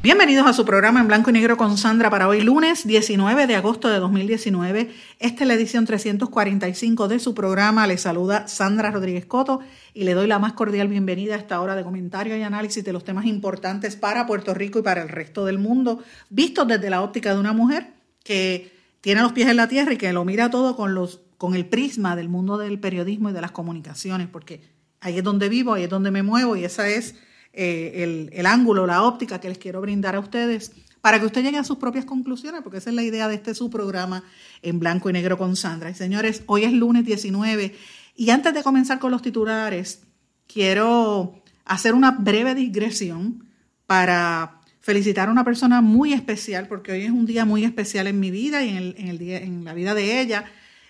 Bienvenidos a su programa en blanco y negro con Sandra para hoy lunes 19 de agosto de 2019. Esta es la edición 345 de su programa. Le saluda Sandra Rodríguez Coto y le doy la más cordial bienvenida a esta hora de comentario y análisis de los temas importantes para Puerto Rico y para el resto del mundo, vistos desde la óptica de una mujer que tiene los pies en la tierra y que lo mira todo con, los, con el prisma del mundo del periodismo y de las comunicaciones, porque ahí es donde vivo, ahí es donde me muevo y esa es eh, el, ángulo, la óptica que les quiero brindar a ustedes para que usted llegue a sus propias conclusiones, porque esa es la idea de este su programa en blanco y negro con Sandra. Y señores, hoy es lunes 19 y antes de comenzar con los titulares, quiero hacer una breve digresión para felicitar a una persona muy especial, porque hoy es un día muy especial en mi vida y en, el, día, en la vida de ella,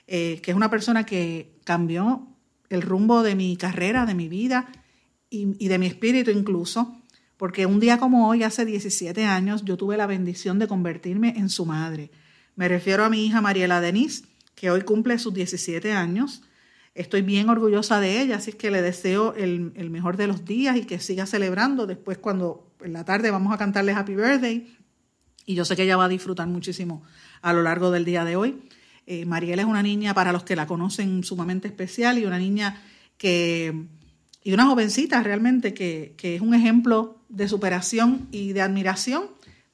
eh, que es una persona que cambió el rumbo de mi carrera, de mi vida, y, de mi espíritu incluso, porque un día como hoy, hace 17 años, yo tuve la bendición de convertirme en su madre. Me refiero a mi hija Mariela Denise, que hoy cumple sus 17 años. Estoy bien orgullosa de ella, así que le deseo el, el, mejor de los días y que siga celebrando. Después, cuando en la tarde vamos a cantarle Happy Birthday, y yo sé que ella va a disfrutar muchísimo a lo largo del día de hoy. Eh, Mariela es una niña, para los que la conocen, sumamente especial y una niña que y una jovencita realmente que, es un ejemplo de superación y de admiración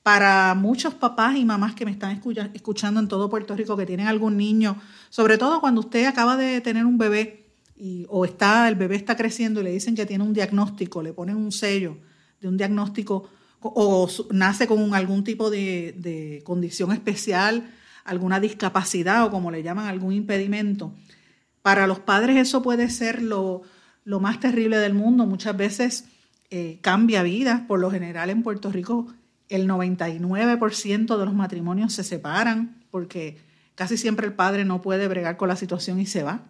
para muchos papás y mamás que me están escuchando en todo Puerto Rico que tienen algún niño, sobre todo cuando usted acaba de tener un bebé y, o está, el bebé está creciendo y le dicen que tiene un diagnóstico, le ponen un sello de un diagnóstico o, nace con algún tipo de, de condición especial, alguna discapacidad o como le llaman, algún impedimento. Para los padres eso puede ser lo, lo más terrible del mundo. Muchas veces eh, cambia vidas. Por lo general en Puerto Rico el 99% de los matrimonios se separan porque casi siempre el padre no puede bregar con la situación y se va.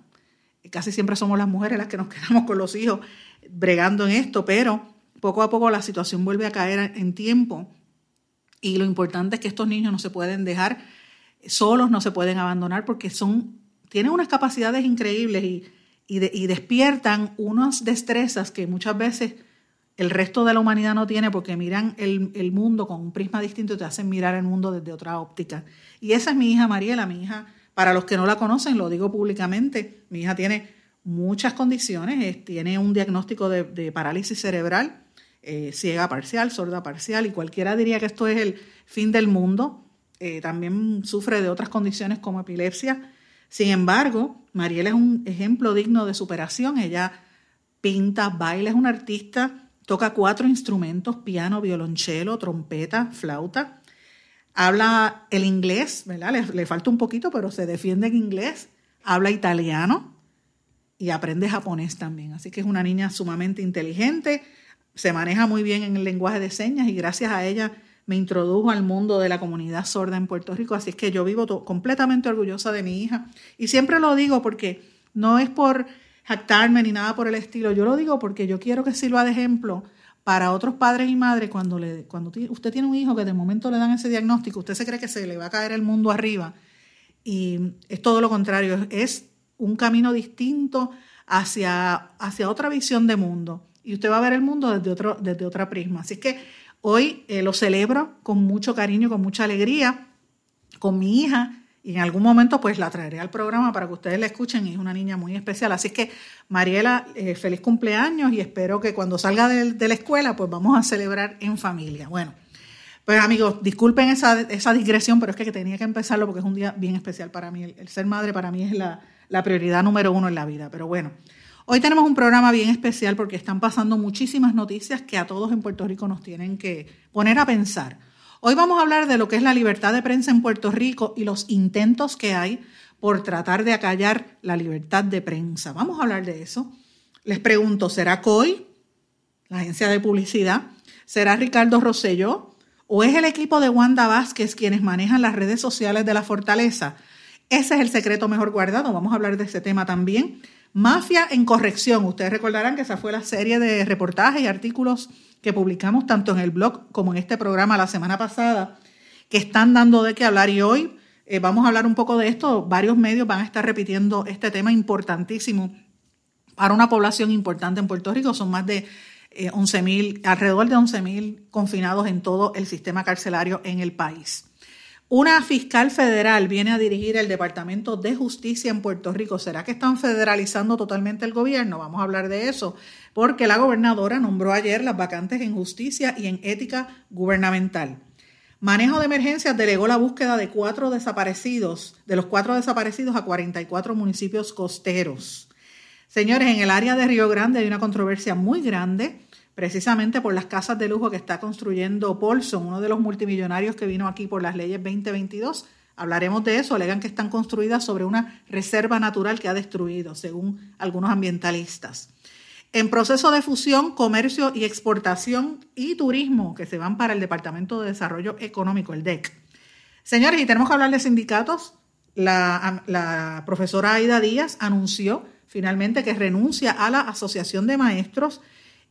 Casi siempre somos las mujeres las que nos quedamos con los hijos bregando en esto, pero poco a poco la situación vuelve a caer en tiempo y lo importante es que estos niños no se pueden dejar solos, no se pueden abandonar porque son, tienen unas capacidades increíbles y y, despiertan unas destrezas que muchas veces el resto de la humanidad no tiene porque miran el, mundo con un prisma distinto y te hacen mirar el mundo desde otra óptica. Y esa es mi hija Mariela, mi hija, para los que no la conocen, lo digo públicamente, mi hija tiene muchas condiciones, tiene un diagnóstico de, parálisis cerebral, eh, ciega parcial, sorda parcial, y cualquiera diría que esto es el fin del mundo. Eh, también sufre de otras condiciones como epilepsia sin embargo, Mariela es un ejemplo digno de superación. Ella pinta, baila, es una artista, toca cuatro instrumentos, piano, violonchelo, trompeta, flauta. Habla el inglés, ¿verdad? Le, falta un poquito, pero se defiende en inglés. Habla italiano y aprende japonés también. Así que es una niña sumamente inteligente, se maneja muy bien en el lenguaje de señas y gracias a ella me introdujo al mundo de la comunidad sorda en Puerto Rico, así es que yo vivo completamente orgullosa de mi hija. Y siempre lo digo porque no es por jactarme ni nada por el estilo, yo lo digo porque yo quiero que sirva de ejemplo para otros padres y madres cuando, le, cuando usted tiene un hijo que de momento le dan ese diagnóstico, usted se cree que se le va a caer el mundo arriba y es todo lo contrario, es un camino distinto hacia, hacia otra visión de mundo y usted va a ver el mundo desde, otro, desde otra prisma. Así que Hoy eh, lo celebro con mucho cariño, con mucha alegría, con mi hija y en algún momento pues la traeré al programa para que ustedes la escuchen. Es una niña muy especial. Así que Mariela, eh, feliz cumpleaños y espero que cuando salga de, la escuela pues vamos a celebrar en familia. Bueno, pues amigos, disculpen esa, esa digresión, pero es que tenía que empezarlo porque es un día bien especial para mí. El, ser madre para mí es la, la prioridad número uno en la vida. Pero bueno. Hoy tenemos un programa bien especial porque están pasando muchísimas noticias que a todos en Puerto Rico nos tienen que poner a pensar. Hoy vamos a hablar de lo que es la libertad de prensa en Puerto Rico y los intentos que hay por tratar de acallar la libertad de prensa. Vamos a hablar de eso. Les pregunto, ¿será COI, la agencia de publicidad? ¿Será Ricardo Rosselló? ¿O es el equipo de Wanda Vázquez quienes manejan las redes sociales de la fortaleza? Ese es el secreto mejor guardado. Vamos a hablar de ese tema también. Mafia en corrección. Ustedes recordarán que esa fue la serie de reportajes y artículos que publicamos tanto en el blog como en este programa la semana pasada, que están dando de qué hablar. Y hoy eh, vamos a hablar un poco de esto. Varios medios van a estar repitiendo este tema importantísimo para una población importante en Puerto Rico. Son más de 11.000, eh, alrededor de 11.000 confinados en todo el sistema carcelario en el país. Una fiscal federal viene a dirigir el Departamento de Justicia en Puerto Rico. ¿Será que están federalizando totalmente el gobierno? Vamos a hablar de eso, porque la gobernadora nombró ayer las vacantes en justicia y en ética gubernamental. Manejo de emergencias delegó la búsqueda de cuatro desaparecidos, de los cuatro desaparecidos a 44 municipios costeros. Señores, en el área de Río Grande hay una controversia muy grande precisamente por las casas de lujo que está construyendo Paulson, uno de los multimillonarios que vino aquí por las leyes 2022. Hablaremos de eso. Alegan que están construidas sobre una reserva natural que ha destruido, según algunos ambientalistas. En proceso de fusión, comercio y exportación y turismo que se van para el Departamento de Desarrollo Económico, el DEC. Señores, y tenemos que hablar de sindicatos. La, la profesora Aida Díaz anunció finalmente que renuncia a la Asociación de Maestros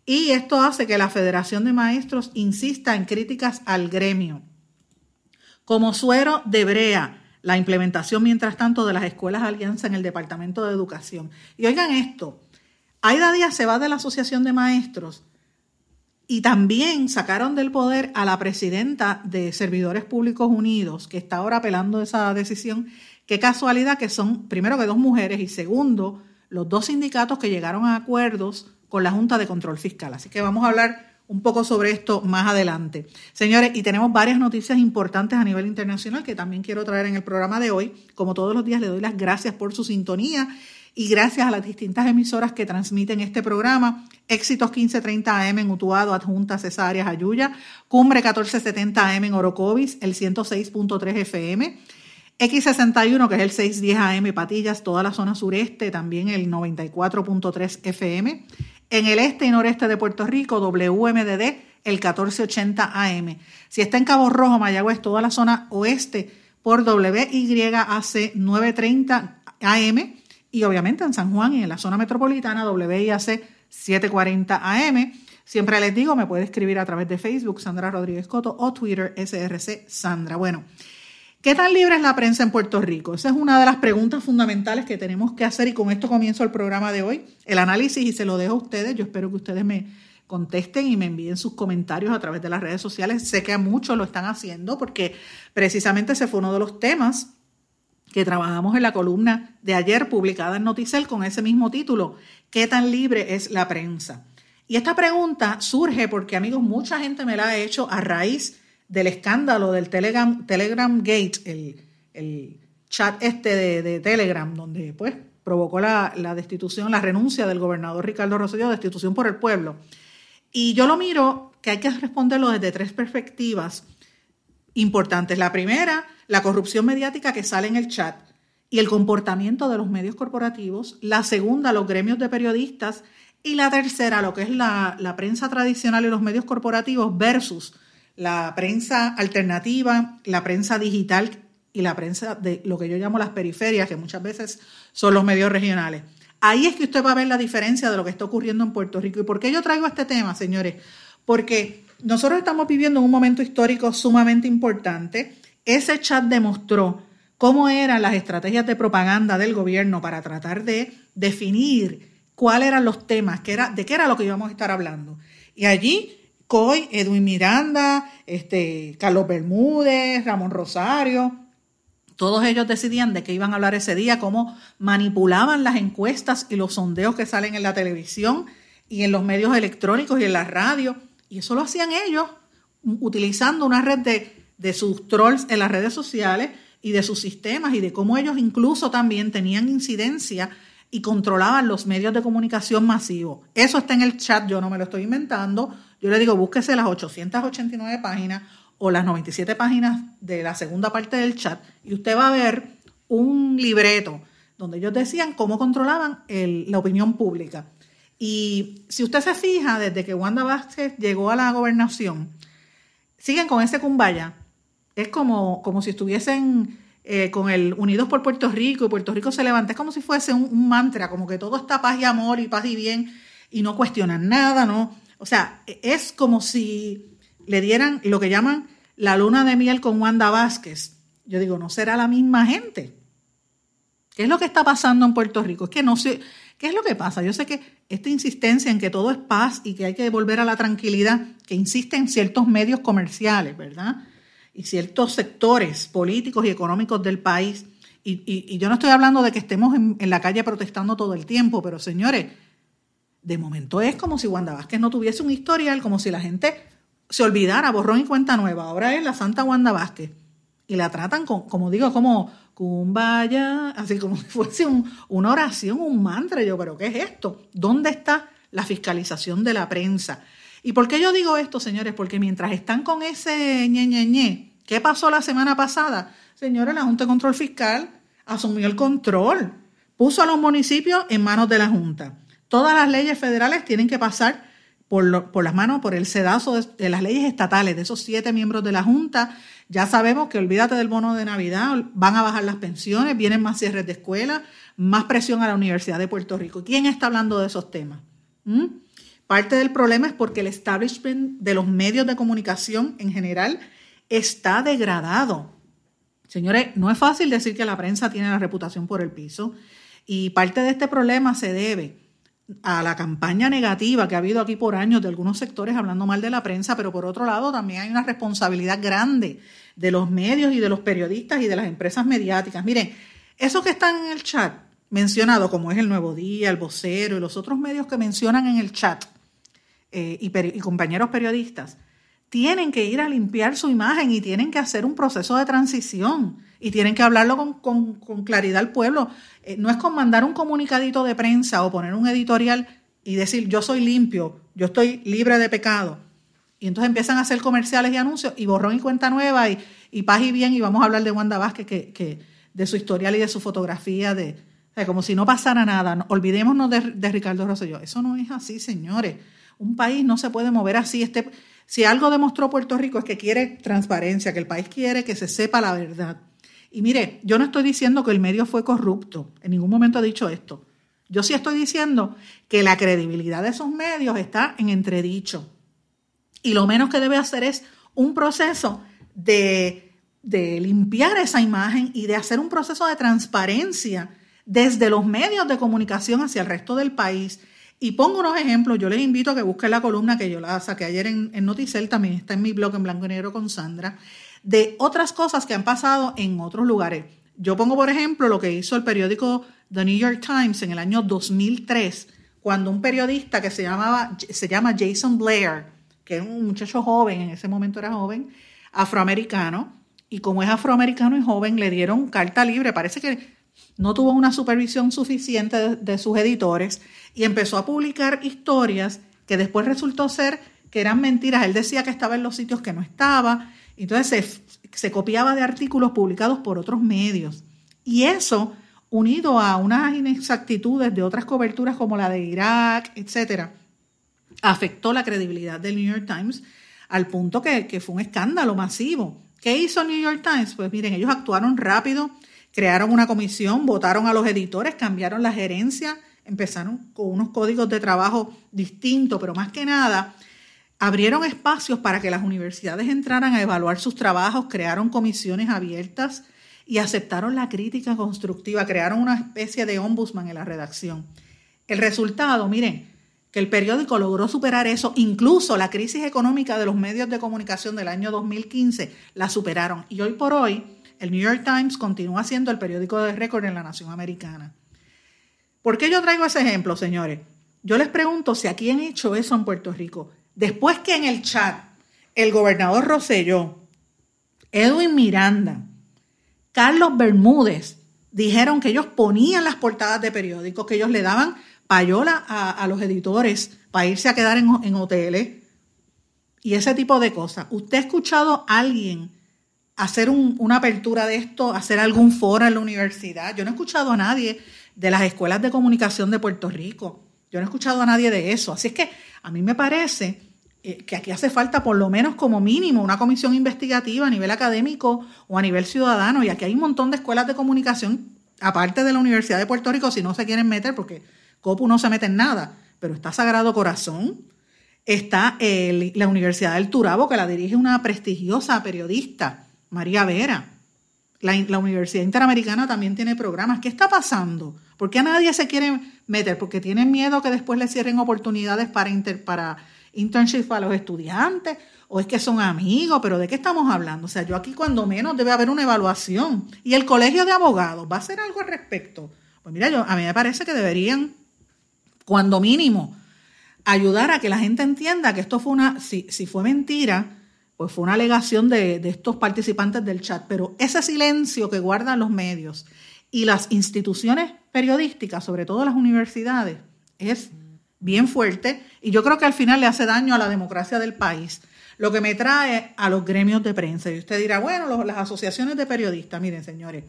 y esto hace que la Federación de Maestros insista en críticas al gremio. Como suero de brea, la implementación, mientras tanto, de las escuelas alianza en el Departamento de Educación. Y oigan esto, Aida Díaz se va de la Asociación de Maestros y también sacaron del poder a la presidenta de Servidores Públicos Unidos, que está ahora apelando esa decisión. Qué casualidad que son, primero que dos mujeres y segundo, los dos sindicatos que llegaron a acuerdos con la Junta de Control Fiscal. Así que vamos a hablar un poco sobre esto más adelante. Señores, y tenemos varias noticias importantes a nivel internacional que también quiero traer en el programa de hoy. Como todos los días, le doy las gracias por su sintonía y gracias a las distintas emisoras que transmiten este programa. Éxitos 1530 AM en Utuado, Adjunta, Cesáreas, Ayuya. Cumbre 1470 AM en Orocovis, el 106.3 FM. X61, que es el 610 AM Patillas, toda la zona sureste, también el 94.3 FM. En el este y noreste de Puerto Rico, WMDD, el 1480 AM. Si está en Cabo Rojo, Mayagüez, toda la zona oeste, por WYAC 930 AM. Y obviamente en San Juan y en la zona metropolitana, WIAC 740 AM. Siempre les digo, me puede escribir a través de Facebook, Sandra Rodríguez Coto, o Twitter, SRC Sandra. Bueno, ¿Qué tan libre es la prensa en Puerto Rico? Esa es una de las preguntas fundamentales que tenemos que hacer y con esto comienzo el programa de hoy, el análisis y se lo dejo a ustedes. Yo espero que ustedes me contesten y me envíen sus comentarios a través de las redes sociales. Sé que a muchos lo están haciendo porque precisamente ese fue uno de los temas que trabajamos en la columna de ayer publicada en Noticel con ese mismo título, ¿qué tan libre es la prensa? Y esta pregunta surge porque, amigos, mucha gente me la ha hecho a raíz del escándalo del Telegram, Telegram Gate, el, chat este de, Telegram, donde pues provocó la, destitución, la renuncia del gobernador Ricardo Rosselló, destitución por el pueblo. Y yo lo miro que hay que responderlo desde tres perspectivas importantes. La primera, la corrupción mediática que sale en el chat y el comportamiento de los medios corporativos. La segunda, los gremios de periodistas. Y la tercera, lo que es la, la prensa tradicional y los medios corporativos versus la prensa alternativa, la prensa digital y la prensa de lo que yo llamo las periferias, que muchas veces son los medios regionales. Ahí es que usted va a ver la diferencia de lo que está ocurriendo en Puerto Rico. ¿Y por qué yo traigo este tema, señores? Porque nosotros estamos viviendo un momento histórico sumamente importante. Ese chat demostró cómo eran las estrategias de propaganda del gobierno para tratar de definir cuáles eran los temas, era, de qué era lo que íbamos a estar hablando. Y allí Coy, Edwin Miranda, este, Carlos Bermúdez, Ramón Rosario, todos ellos decidían de qué iban a hablar ese día, cómo manipulaban las encuestas y los sondeos que salen en la televisión y en los medios electrónicos y en la radio. Y eso lo hacían ellos utilizando una red de, de sus trolls en las redes sociales y de sus sistemas y de cómo ellos incluso también tenían incidencia y controlaban los medios de comunicación masivos. Eso está en el chat, yo no me lo estoy inventando. Yo le digo, búsquese las 889 páginas o las 97 páginas de la segunda parte del chat y usted va a ver un libreto donde ellos decían cómo controlaban la opinión pública. Y si usted se fija, desde que Wanda Vázquez llegó a la gobernación, siguen con ese cumbaya. Es como, como si estuviesen eh, con el Unidos por Puerto Rico y Puerto Rico se levanta. Es como si fuese un, un, mantra, como que todo está paz y amor y paz y bien y no cuestionan nada, ¿no? O sea, es como si le dieran lo que llaman la luna de miel con Wanda Vázquez. Yo digo, no será la misma gente. ¿Qué es lo que está pasando en Puerto Rico? Es que no sé, ¿qué es lo que pasa? Yo sé que esta insistencia en que todo es paz y que hay que volver a la tranquilidad, que insisten ciertos medios comerciales, ¿verdad? Y ciertos sectores políticos y económicos del país. Y, yo no estoy hablando de que estemos en, en, la calle protestando todo el tiempo, pero señores, de momento es como si Wanda Vázquez no tuviese un historial, como si la gente se olvidara, borrón y cuenta nueva. Ahora es la Santa Wanda Vázquez. Y la tratan, con, como digo, como Kumbaya, así como si fuese una oración, un mantra. Yo, pero ¿qué es esto? ¿Dónde está la fiscalización de la prensa? ¿Y por qué yo digo esto, señores? Porque mientras están con ese ñe, ñe, ñe, ¿qué pasó la semana pasada? Señores, la Junta de Control Fiscal asumió el control, puso a los municipios en manos de la Junta. Todas las leyes federales tienen que pasar por, las manos, por el sedazo de, las leyes estatales, de esos siete miembros de la Junta. Ya sabemos que olvídate del bono de Navidad, van a bajar las pensiones, vienen más cierres de escuelas, más presión a la Universidad de Puerto Rico. ¿Quién está hablando de esos temas? ¿Mm? Parte del problema es porque el establishment de los medios de comunicación en general está degradado. Señores, no es fácil decir que la prensa tiene la reputación por el piso y parte de este problema se debe a la campaña negativa que ha habido aquí por años de algunos sectores hablando mal de la prensa, pero por otro lado también hay una responsabilidad grande de los medios y de los periodistas y de las empresas mediáticas. Miren, esos que están en el chat mencionado, como es el Nuevo Día, el Vocero y los otros medios que mencionan en el chat, eh, y, y compañeros periodistas, tienen que ir a limpiar su imagen y tienen que hacer un proceso de transición y tienen que hablarlo con, claridad al pueblo. Eh, no es con mandar un comunicadito de prensa o poner un editorial y decir yo soy limpio, yo estoy libre de pecado. Y entonces empiezan a hacer comerciales y anuncios y borrón y cuenta nueva y, y paz y bien y vamos a hablar de Wanda Vázquez, que, de su historial y de su fotografía, de, como si no pasara nada. Olvidémonos de, de Ricardo Rosselló. Eso no es así, señores. Un país no se puede mover así. Este, si algo demostró Puerto Rico es que quiere transparencia, que el país quiere que se sepa la verdad. Y mire, yo no estoy diciendo que el medio fue corrupto, en ningún momento he dicho esto. Yo sí estoy diciendo que la credibilidad de esos medios está en entredicho. Y lo menos que debe hacer es un proceso de, de limpiar esa imagen y de hacer un proceso de transparencia desde los medios de comunicación hacia el resto del país. Y pongo unos ejemplos, yo les invito a que busquen la columna que yo la saqué ayer en, en Noticel, también está en mi blog en blanco y negro con Sandra, de otras cosas que han pasado en otros lugares. Yo pongo, por ejemplo, lo que hizo el periódico The New York Times en el año 2003, cuando un periodista que se, llamaba, se llama Jason Blair, que es un muchacho joven, en ese momento era joven, afroamericano, y como es afroamericano y joven, le dieron carta libre. Parece que no tuvo una supervisión suficiente de, de sus editores y empezó a publicar historias que después resultó ser que eran mentiras. Él decía que estaba en los sitios que no estaba entonces se, copiaba de artículos publicados por otros medios. Y eso, unido a unas inexactitudes de otras coberturas como la de Irak, etcétera, afectó la credibilidad del New York Times al punto que, que fue un escándalo masivo. ¿Qué hizo el New York Times? Pues miren, ellos actuaron rápido, crearon una comisión, votaron a los editores, cambiaron la gerencia, empezaron con unos códigos de trabajo distintos, pero más que nada abrieron espacios para que las universidades entraran a evaluar sus trabajos, crearon comisiones abiertas y aceptaron la crítica constructiva, crearon una especie de ombudsman en la redacción. El resultado, miren, que el periódico logró superar eso, incluso la crisis económica de los medios de comunicación del año 2015 la superaron. Y hoy por hoy, el New York Times continúa siendo el periódico de récord en la nación americana. ¿Por qué yo traigo ese ejemplo, señores? Yo les pregunto si aquí han hecho eso en Puerto Rico. Después que en el chat el gobernador Roselló, Edwin Miranda, Carlos Bermúdez dijeron que ellos ponían las portadas de periódicos, que ellos le daban payola a, los editores para irse a quedar en, hoteles y ese tipo de cosas. ¿Usted ha escuchado a alguien hacer una apertura de esto, hacer algún foro en la universidad? Yo no he escuchado a nadie de las escuelas de comunicación de Puerto Rico Yo no he escuchado a nadie de eso. Así es que a mí me parece eh, que aquí hace falta por lo menos como mínimo una comisión investigativa a nivel académico o a nivel ciudadano. Y aquí hay un montón de escuelas de comunicación, aparte de la Universidad de Puerto Rico, si no se quieren meter, porque COPU no se mete en nada, pero está Sagrado Corazón, está la Universidad del Turabo, que la dirige una prestigiosa periodista, María Vera. La, Universidad Interamericana también tiene programas. ¿Qué está pasando? ¿Por qué a nadie se quiere meter? Porque tienen miedo que después le cierren oportunidades para, inter, para internships para los estudiantes, o es que son amigos, pero ¿de qué estamos hablando? O sea, yo aquí cuando menos debe haber una evaluación. Y el colegio de abogados va a hacer algo al respecto. Pues mira, yo, a mí me parece que deberían, cuando mínimo, ayudar a que la gente entienda que esto fue una, si, si fue mentira, pues fue una alegación de, estos participantes del chat, pero ese silencio que guardan los medios y las instituciones periodísticas, sobre todo las universidades, es bien fuerte y yo creo que al final le hace daño a la democracia del país. Lo que me trae a los gremios de prensa. Y usted dirá, bueno, las asociaciones de periodistas, miren señores,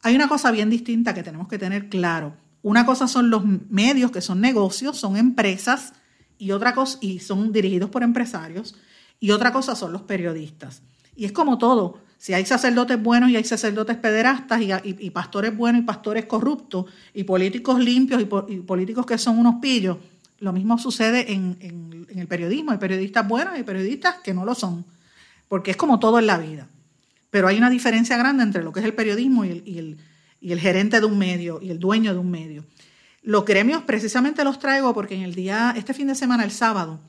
hay una cosa bien distinta que tenemos que tener claro. Una cosa son los medios, que son negocios, son empresas, y otra cosa, y son dirigidos por empresarios, y otra cosa son los periodistas. Y es como todo, si hay sacerdotes buenos y hay sacerdotes pederastas y, pastores buenos y pastores corruptos y políticos limpios y, políticos que son unos pillos, lo mismo sucede en, el periodismo. Hay periodistas buenos y periodistas que no lo son, porque es como todo en la vida. Pero hay una diferencia grande entre lo que es el periodismo y el, y el gerente de un medio y el dueño de un medio. Los gremios precisamente los traigo porque en el día, este fin de semana, el sábado,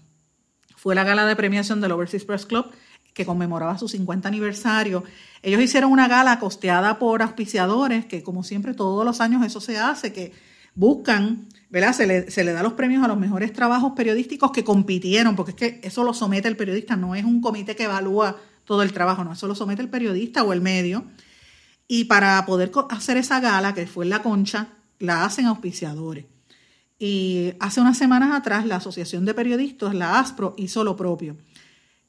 fue la gala de premiación del Overseas Press Club que conmemoraba su 50 aniversario. Ellos hicieron una gala costeada por auspiciadores, que como siempre todos los años eso se hace, que buscan, ¿verdad? Se le, se da los premios a los mejores trabajos periodísticos que compitieron, porque es que eso lo somete el periodista, no es un comité que evalúa todo el trabajo, no, eso lo somete el periodista o el medio. Y para poder hacer esa gala, que fue en la concha, la hacen auspiciadores. Y hace unas semanas atrás la Asociación de Periodistas, la ASPRO, hizo lo propio.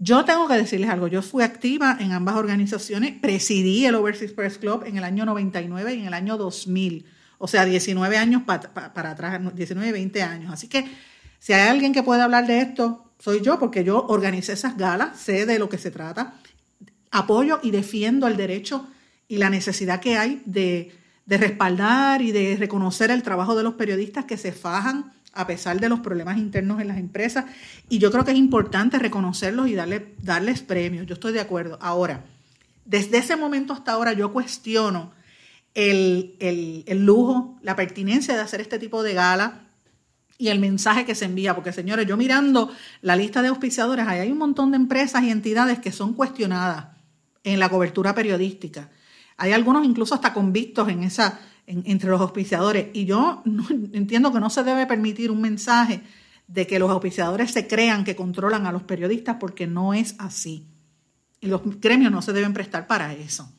Yo tengo que decirles algo, yo fui activa en ambas organizaciones, presidí el Overseas Press Club en el año 99 y en el año 2000, o sea, 19 años para atrás, 19, 20 años. Así que si hay alguien que puede hablar de esto, soy yo, porque yo organicé esas galas, sé de lo que se trata, apoyo y defiendo el derecho y la necesidad que hay de de respaldar y de reconocer el trabajo de los periodistas que se fajan a pesar de los problemas internos en las empresas. Y yo creo que es importante reconocerlos y darle, darles premios. Yo estoy de acuerdo. Ahora, desde ese momento hasta ahora yo cuestiono el, el, lujo, la pertinencia de hacer este tipo de gala y el mensaje que se envía. Porque, señores, yo mirando la lista de auspiciadores, ahí hay un montón de empresas y entidades que son cuestionadas en la cobertura periodística. Hay algunos incluso hasta convictos en esa, entre los auspiciadores. Y yo entiendo que no se debe permitir un mensaje de que los auspiciadores se crean que controlan a los periodistas porque no es así. Y los gremios no se deben prestar para eso.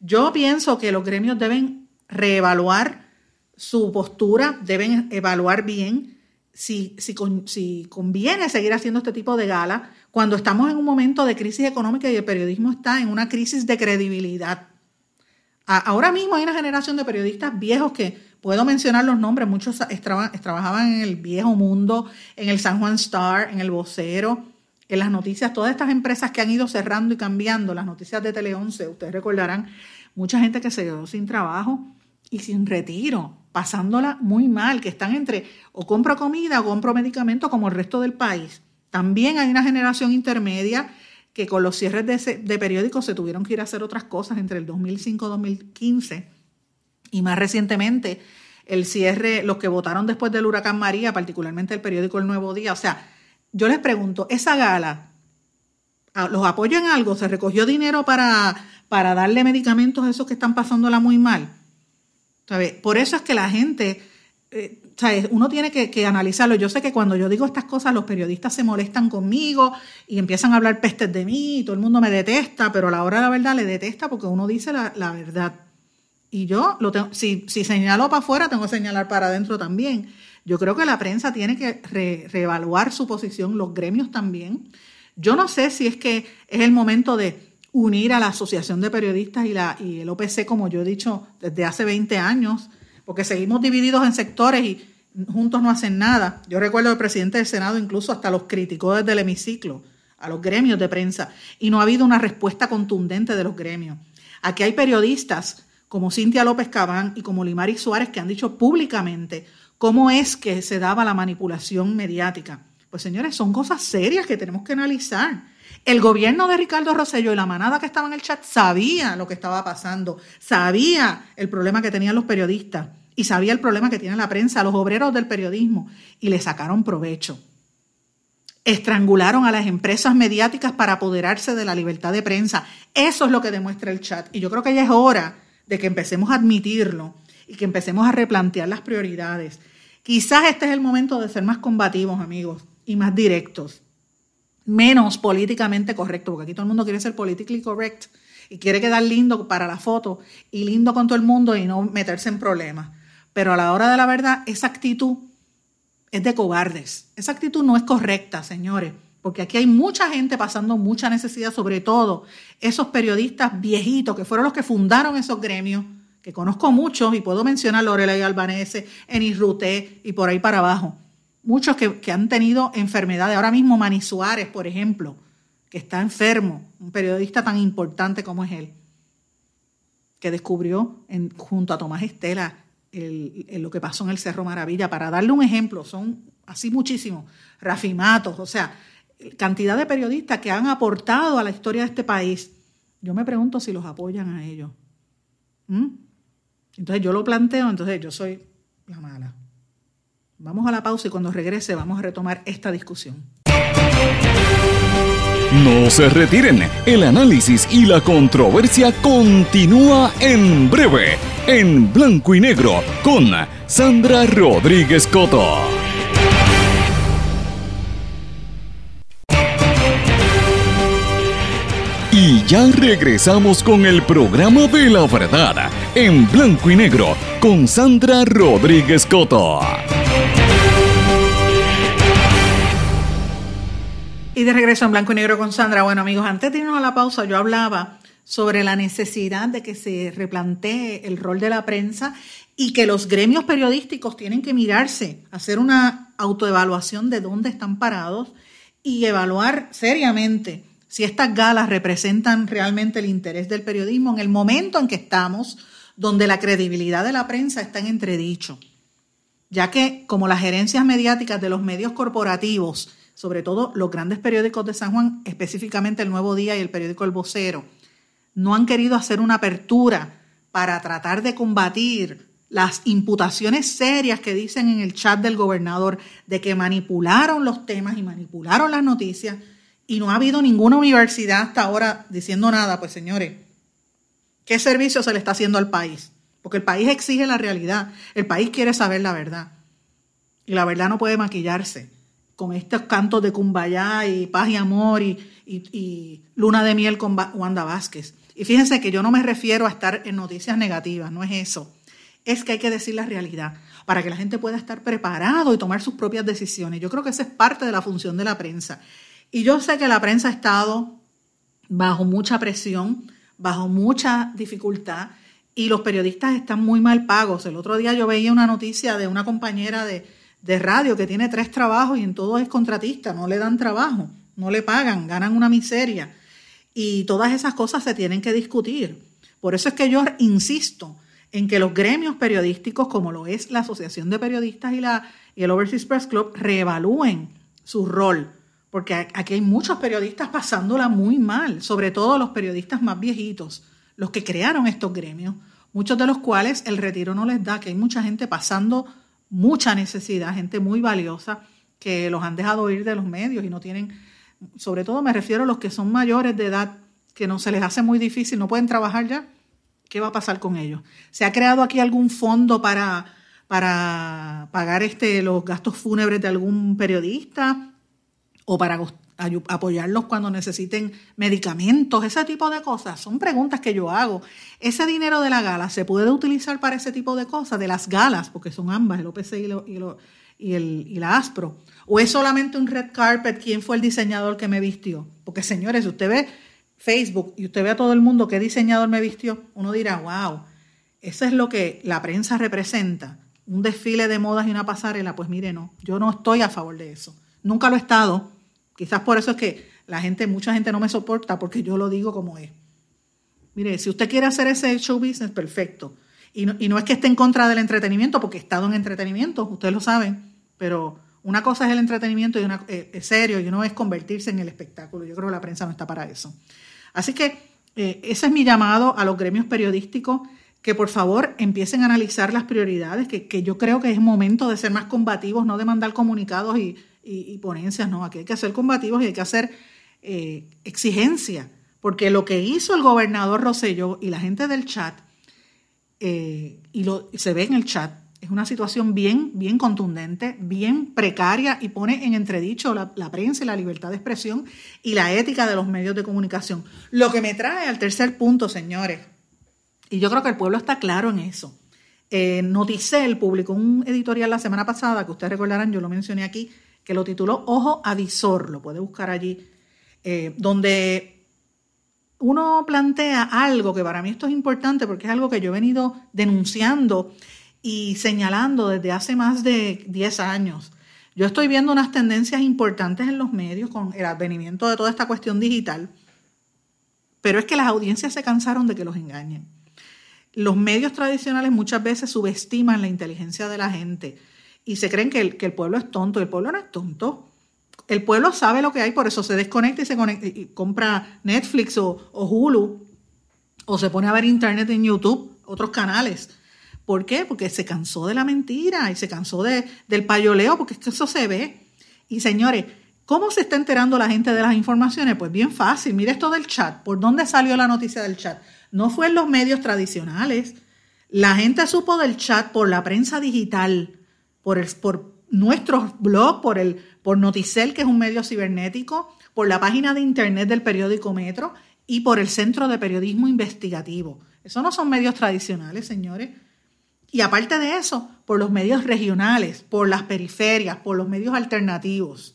Yo pienso que los gremios deben reevaluar su postura, deben evaluar bien si, si, si conviene seguir haciendo este tipo de gala cuando estamos en un momento de crisis económica y el periodismo está en una crisis de credibilidad. Ahora mismo hay una generación de periodistas viejos que puedo mencionar los nombres, muchos trabajaban en el viejo mundo, en el San Juan Star, en el Vocero, en las noticias, todas estas empresas que han ido cerrando y cambiando, las noticias de Tele 11, ustedes recordarán, mucha gente que se quedó sin trabajo y sin retiro, pasándola muy mal, que están entre o compro comida o compro medicamentos como el resto del país. También hay una generación intermedia que con los cierres de, periódicos se tuvieron que ir a hacer otras cosas entre el 2005 y 2015 y más recientemente el cierre, los que votaron después del huracán María, particularmente el periódico El Nuevo Día. O sea, yo les pregunto, esa gala, ¿los apoyo en algo? ¿Se recogió dinero para, para darle medicamentos a esos que están pasándola muy mal? Por eso es que la gente eh, uno tiene que, analizarlo. Yo sé que cuando yo digo estas cosas, los periodistas se molestan conmigo y empiezan a hablar pestes de mí y todo el mundo me detesta, pero a la hora de la verdad le detesta porque uno dice la, verdad. Y yo, lo tengo, si, si señalo para afuera, tengo que señalar para adentro también. Yo creo que la prensa tiene que reevaluar su posición, los gremios también. Yo no sé si es que es el momento de unir a la Asociación de Periodistas y, la, y el OPC, como yo he dicho desde hace 20 años, porque seguimos divididos en sectores y juntos no hacen nada. Yo recuerdo el presidente del Senado incluso hasta los criticó desde el hemiciclo a los gremios de prensa y no ha habido una respuesta contundente de los gremios. Aquí hay periodistas como Cintia López Cabán y como Limari Suárez que han dicho públicamente cómo es que se daba la manipulación mediática. Pues señores, son cosas serias que tenemos que analizar. El gobierno de Ricardo Rosello y la manada que estaba en el chat sabía lo que estaba pasando, sabía el problema que tenían los periodistas y sabía el problema que tiene la prensa, los obreros del periodismo, y le sacaron provecho. Estrangularon a las empresas mediáticas para apoderarse de la libertad de prensa. Eso es lo que demuestra el chat. Y yo creo que ya es hora de que empecemos a admitirlo y que empecemos a replantear las prioridades. Quizás este es el momento de ser más combativos, amigos, y más directos, menos políticamente correctos, porque aquí todo el mundo quiere ser politically correct y quiere quedar lindo para la foto y lindo con todo el mundo y no meterse en problemas. Pero a la hora de la verdad, esa actitud es de cobardes. Esa actitud no es correcta, señores, porque aquí hay mucha gente pasando mucha necesidad, sobre todo esos periodistas viejitos que fueron los que fundaron esos gremios, que conozco muchos y puedo mencionar Lorela y Albanese, Enis Ruté y por ahí para abajo. Muchos que, han tenido enfermedades. Ahora mismo Mani Suárez, por ejemplo, que está enfermo, un periodista tan importante como es él, que descubrió junto a Tomás Estela lo que pasó en el Cerro Maravilla. Para darle un ejemplo, son así muchísimos, rafimatos, o sea, cantidad de periodistas que han aportado a la historia de este país. Yo me pregunto si los apoyan a ellos. ¿Mm? Entonces yo lo planteo, entonces yo soy la mala. Vamos a la pausa y cuando regrese vamos a retomar esta discusión. No se retiren, el análisis y la controversia continúa en breve, en blanco y negro, con Sandra Rodríguez Coto. Y ya regresamos con el programa de la verdad, en blanco y negro, con Sandra Rodríguez Coto. Y de regreso en blanco y negro con Sandra. Bueno, amigos, antes de irnos a la pausa, yo hablaba sobre la necesidad de que se replantee el rol de la prensa y que los gremios periodísticos tienen que mirarse, hacer una autoevaluación de dónde están parados y evaluar seriamente si estas galas representan realmente el interés del periodismo en el momento en que estamos, donde la credibilidad de la prensa está en entredicho. Ya que como las gerencias mediáticas de los medios corporativos sobre todo los grandes periódicos de San Juan, específicamente el Nuevo Día y el periódico El Vocero, no han querido hacer una apertura para tratar de combatir las imputaciones serias que dicen en el chat del gobernador de que manipularon los temas y manipularon las noticias y no ha habido ninguna universidad hasta ahora diciendo nada, pues señores, ¿qué servicio se le está haciendo al país? Porque el país exige la realidad, el país quiere saber la verdad y la verdad no puede maquillarse con estos cantos de Cumbayá y Paz y Amor y, Luna de Miel con Wanda Vázquez. Y fíjense que yo no me refiero a estar en noticias negativas, no es eso. Es que hay que decir la realidad para que la gente pueda estar preparado y tomar sus propias decisiones. Yo creo que esa es parte de la función de la prensa. Y yo sé que la prensa ha estado bajo mucha presión, bajo mucha dificultad y los periodistas están muy mal pagos. El otro día yo veía una noticia de una compañera de, de radio que tiene tres trabajos y en todo es contratista, no le dan trabajo, no le pagan, ganan una miseria. Y todas esas cosas se tienen que discutir. Por eso es que yo insisto en que los gremios periodísticos, como lo es la Asociación de Periodistas y, la, y el Overseas Press Club, reevalúen su rol, porque aquí hay muchos periodistas pasándola muy mal, sobre todo los periodistas más viejitos, los que crearon estos gremios, muchos de los cuales el retiro no les da, que hay mucha gente pasando mucha necesidad, gente muy valiosa que los han dejado ir de los medios y no tienen, sobre todo me refiero a los que son mayores de edad, que no se les hace muy difícil, no pueden trabajar ya, ¿qué va a pasar con ellos? ¿Se ha creado aquí algún fondo para, para pagar este, los gastos fúnebres de algún periodista o para apoyarlos cuando necesiten medicamentos, ese tipo de cosas. Son preguntas que yo hago. ¿Ese dinero de la gala se puede utilizar para ese tipo de cosas? De las galas, porque son ambas, el OPC y, y, el, y la ASPRO. ¿O es solamente un red carpet? ¿Quién fue el diseñador que me vistió? Porque señores, si usted ve Facebook y usted ve a todo el mundo qué diseñador me vistió, uno dirá, wow, eso es lo que la prensa representa. un desfile de modas y una pasarela, pues mire, no, yo no estoy a favor de eso. Nunca lo he estado. Quizás por eso es que la gente, mucha gente no me soporta porque yo lo digo como es. Mire, si usted quiere hacer ese show business, perfecto. Y no, y no es que esté en contra del entretenimiento, porque he estado en entretenimiento, ustedes lo saben, pero una cosa es el entretenimiento y una eh, es serio y uno es convertirse en el espectáculo. Yo creo que la prensa no está para eso. Así que eh, ese es mi llamado a los gremios periodísticos que por favor empiecen a analizar las prioridades, que, yo creo que es momento de ser más combativos, no de mandar comunicados y, ponencias, no, aquí hay que ser combativos y hay que hacer eh, exigencia, porque lo que hizo el gobernador Rosselló y la gente del chat, eh, y, lo, se ve en el chat, es una situación bien, bien contundente, bien precaria y pone en entredicho la, la, prensa y la libertad de expresión y la ética de los medios de comunicación. Lo que me trae al tercer punto, señores, y yo creo que el pueblo está claro en eso. Eh, Noticel publicó un editorial la semana pasada, que ustedes recordarán, yo lo mencioné aquí, que lo tituló Ojo Avisor, lo puede buscar allí, eh, donde uno plantea algo que para mí esto es importante porque es algo que yo he venido denunciando y señalando desde hace más de 10 años. Yo estoy viendo unas tendencias importantes en los medios con el advenimiento de toda esta cuestión digital, pero es que las audiencias se cansaron de que los engañen. Los medios tradicionales muchas veces subestiman la inteligencia de la gente y se creen que el, que el pueblo es tonto. El pueblo no es tonto. El pueblo sabe lo que hay, por eso se desconecta y se conecta, y compra Netflix o, Hulu o se pone a ver internet en YouTube, otros canales. ¿Por qué? Porque se cansó de la mentira y se cansó de, del payoleo, porque es que eso se ve. Y señores, ¿cómo se está enterando la gente de las informaciones? Pues bien fácil, mire esto del chat. ¿Por dónde salió la noticia del chat? no fue en los medios tradicionales. La gente supo del chat por la prensa digital, por, el, por nuestros blogs, por, el, por Noticel, que es un medio cibernético, por la página de internet del periódico Metro y por el Centro de Periodismo Investigativo. Eso no son medios tradicionales, señores. Y aparte de eso, por los medios regionales, por las periferias, por los medios alternativos.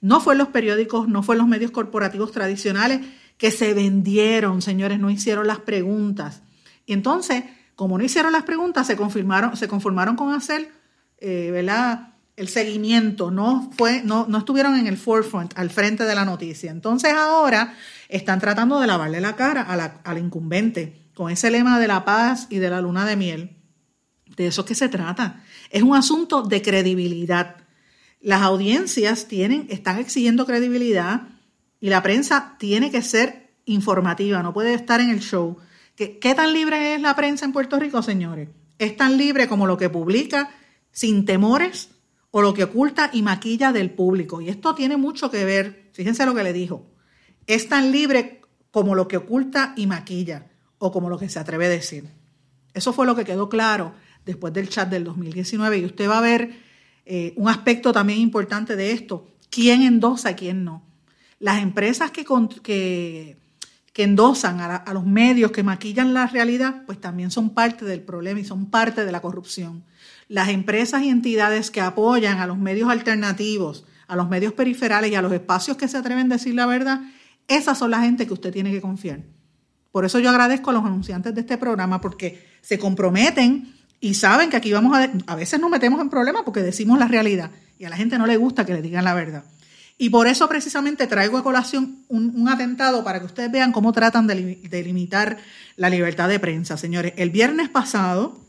No fue los periódicos, no fue los medios corporativos tradicionales que se vendieron, señores, no hicieron las preguntas. Y entonces, como no hicieron las preguntas, se, confirmaron, se conformaron con hacer eh, ¿verdad? el seguimiento, no, fue, no, no estuvieron en el forefront, al frente de la noticia. Entonces ahora están tratando de lavarle la cara a la, al incumbente con ese lema de la paz y de la luna de miel. De eso es que se trata. Es un asunto de credibilidad. Las audiencias tienen, están exigiendo credibilidad y la prensa tiene que ser informativa, no puede estar en el show. ¿Qué, ¿Qué, tan libre es la prensa en Puerto Rico, señores? Es tan libre como lo que publica sin temores o lo que oculta y maquilla del público. Y esto tiene mucho que ver, fíjense lo que le dijo, es tan libre como lo que oculta y maquilla o como lo que se atreve a decir. Eso fue lo que quedó claro después del chat del 2019 y usted va a ver eh, un aspecto también importante de esto, quién endosa y quién no. Las empresas que, que, endosan a, los medios, que maquillan la realidad, pues también son parte del problema y son parte de la corrupción. Las empresas y entidades que apoyan a los medios alternativos, a los medios periferales y a los espacios que se atreven a decir la verdad, esas son la gente que usted tiene que confiar. Por eso yo agradezco a los anunciantes de este programa porque se comprometen y saben que aquí vamos a... A veces nos metemos en problemas porque decimos la realidad y a la gente no le gusta que le digan la verdad. Y por eso precisamente traigo a colación un, atentado para que ustedes vean cómo tratan de, limitar la libertad de prensa. Señores, el viernes pasado,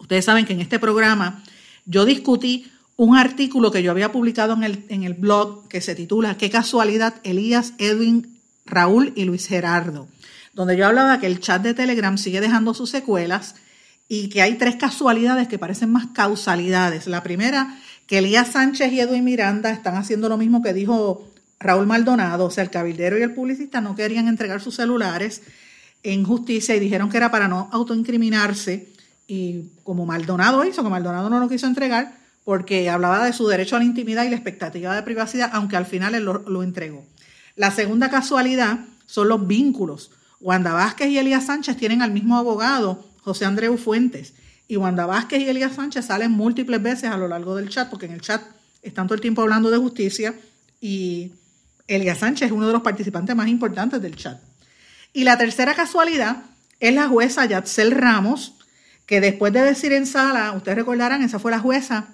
ustedes saben que en este programa yo discutí un artículo que yo había publicado en el, en el blog que se titula Qué casualidad Elías, Edwin, Raúl y Luis Gerardo, donde yo hablaba que el chat de Telegram sigue dejando sus secuelas y que hay tres casualidades que parecen más causalidades. La primera que Elías Sánchez y Edwin Miranda están haciendo lo mismo que dijo Raúl Maldonado, o sea, el cabildero y el publicista no querían entregar sus celulares en justicia y dijeron que era para no autoincriminarse y como Maldonado hizo, que Maldonado no lo quiso entregar porque hablaba de su derecho a la intimidad y la expectativa de privacidad, aunque al final él lo, entregó. La segunda casualidad son los vínculos. Wanda Vázquez y Elías Sánchez tienen al mismo abogado, José Andreu Fuentes, y Wanda Vázquez y Elías Sánchez salen múltiples veces a lo largo del chat, porque en el chat están todo el tiempo hablando de justicia y Elías Sánchez es uno de los participantes más importantes del chat. Y la tercera casualidad es la jueza Yatzel Ramos, que después de decir en sala, ustedes recordarán, esa fue la jueza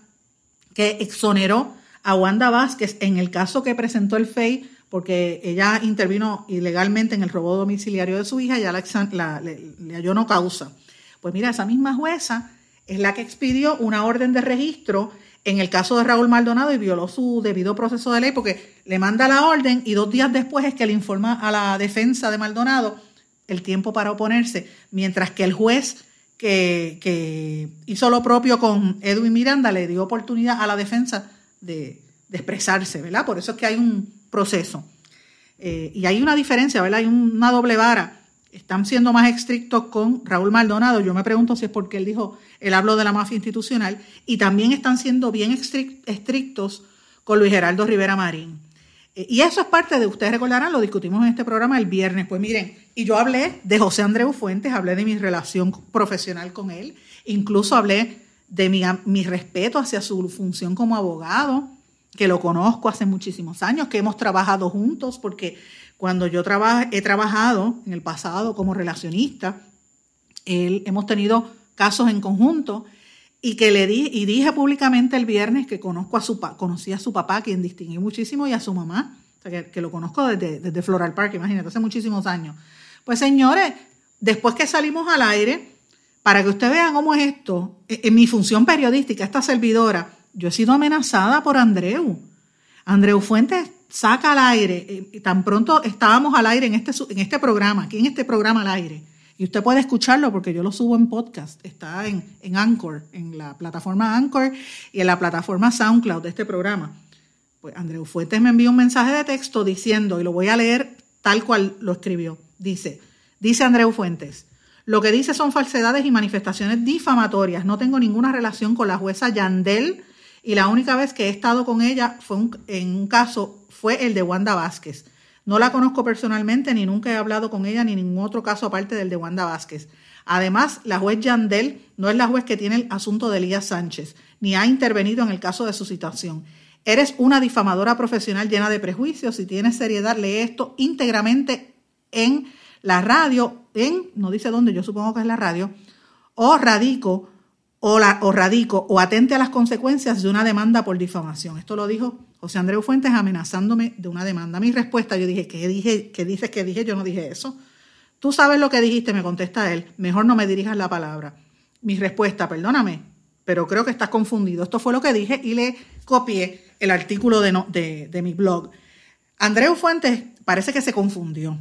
que exoneró a Wanda Vázquez en el caso que presentó el FEI, porque ella intervino ilegalmente en el robo domiciliario de su hija, ya la, le halló no causa. Pues mira, esa misma jueza es la que expidió una orden de registro en el caso de Raúl Maldonado y violó su debido proceso de ley porque le manda la orden y dos días después es que le informa a la defensa de Maldonado el tiempo para oponerse, mientras que el juez que, hizo lo propio con Edwin Miranda le dio oportunidad a la defensa de, expresarse, ¿verdad? Por eso es que hay un proceso. Eh, y hay una diferencia, ¿verdad? Hay una doble vara están siendo más estrictos con Raúl Maldonado. Yo me pregunto si es porque él dijo, él habló de la mafia institucional, y también están siendo bien estrictos con Luis Geraldo Rivera Marín. Eh, y eso es parte de, ustedes recordarán, lo discutimos en este programa el viernes. Pues miren, y yo hablé de José Andreu Fuentes, hablé de mi relación profesional con él, incluso hablé de mi, mi respeto hacia su función como abogado, que lo conozco hace muchísimos años, que hemos trabajado juntos, porque cuando yo he trabajado en el pasado como relacionista, él, hemos tenido casos en conjunto y que le di y dije públicamente el viernes que conozco a su conocí a su papá, quien distinguí muchísimo, y a su mamá, que, lo conozco desde, desde Floral Park, imagínate, hace muchísimos años. Pues señores, después que salimos al aire, para que ustedes vean cómo es esto, e, en mi función periodística, esta servidora, yo he sido amenazada por Andreu. Andreu Fuentes saca al aire, eh, tan pronto estábamos al aire en este, en este programa, aquí en este programa al aire, y usted puede escucharlo porque yo lo subo en podcast, está en, en Anchor, en la plataforma Anchor y en la plataforma SoundCloud de este programa. Pues Andreu Fuentes me envió un mensaje de texto diciendo, y lo voy a leer tal cual lo escribió, dice, dice Andreu Fuentes, lo que dice son falsedades y manifestaciones difamatorias. No tengo ninguna relación con la jueza Yandel y la única vez que he estado con ella fue en un caso fue el de Wanda Vázquez. No la conozco personalmente ni nunca he hablado con ella ni ningún otro caso aparte del de Wanda Vázquez. Además, la juez Yandel no es la juez que tiene el asunto de Elías Sánchez, ni ha intervenido en el caso de su citación. Eres una difamadora profesional llena de prejuicios. Si tienes seriedad, lee esto íntegramente en la radio, en, no dice dónde, yo supongo que es la radio, o radico o, o radico o atente a las consecuencias de una demanda por difamación. Esto lo dijo José Andreu Fuentes amenazándome de una demanda. Mi respuesta, yo dije, ¿qué dije? ¿Qué dices que dije? Yo no dije eso. Tú sabes lo que dijiste, me contesta él. Mejor no me dirijas la palabra. Mi respuesta, perdóname, pero creo que estás confundido. Esto fue lo que dije y le copié el artículo de, de, de mi blog. Andreu Fuentes parece que se confundió.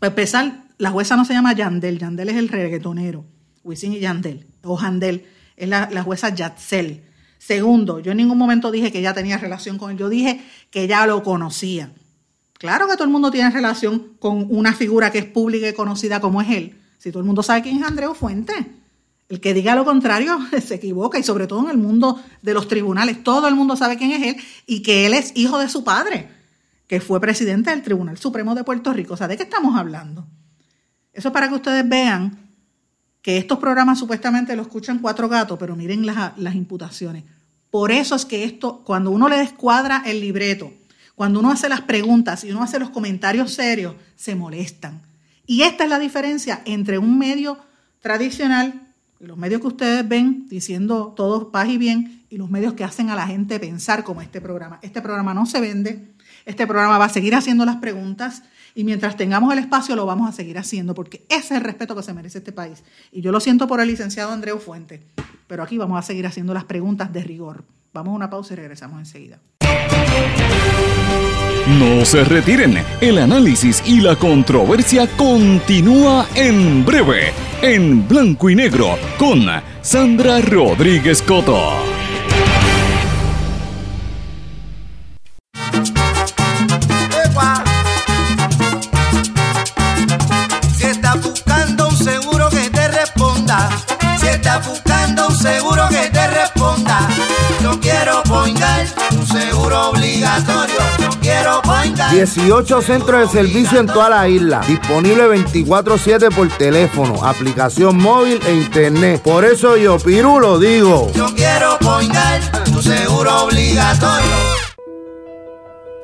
Para empezar, la jueza no se llama Yandel, Yandel es el reggaetonero. Wisin y Yandel, o Jandel, es la, jueza Yatzel. Segundo, yo en ningún momento dije que ella tenía relación con él, yo dije que ella lo conocía. Claro que todo el mundo tiene relación con una figura que es pública y conocida como es él. Si todo el mundo sabe quién es Andreu Fuente, el que diga lo contrario se equivoca y sobre todo en el mundo de los tribunales, todo el mundo sabe quién es él y que él es hijo de su padre, que fue presidente del Tribunal Supremo de Puerto Rico. O sea, ¿de qué estamos hablando? Eso es para que ustedes vean que estos programas supuestamente lo escuchan cuatro gatos, pero miren las, las imputaciones. Por eso es que esto, cuando uno le descuadra el libreto, cuando uno hace las preguntas y uno hace los comentarios serios, se molestan. Y esta es la diferencia entre un medio tradicional, los medios que ustedes ven diciendo todo paz y bien, y los medios que hacen a la gente pensar como este programa. Este programa no se vende, este programa va a seguir haciendo las preguntas y mientras tengamos el espacio lo vamos a seguir haciendo porque ese es el respeto que se merece este país. Y yo lo siento por el licenciado Andreu Fuente, pero aquí vamos a seguir haciendo las preguntas de rigor. Vamos a una pausa y regresamos enseguida. No se retiren, el análisis y la controversia continúa en breve, en blanco y negro, con Sandra Rodríguez Coto. Obligatorio. Yo quiero poingar. 18 centros de servicio en toda la isla. Disponible 24-7 por teléfono, aplicación móvil e internet. Por eso yo, Piru, lo digo. Yo quiero poingar un seguro obligatorio.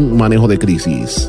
manejo de crisis.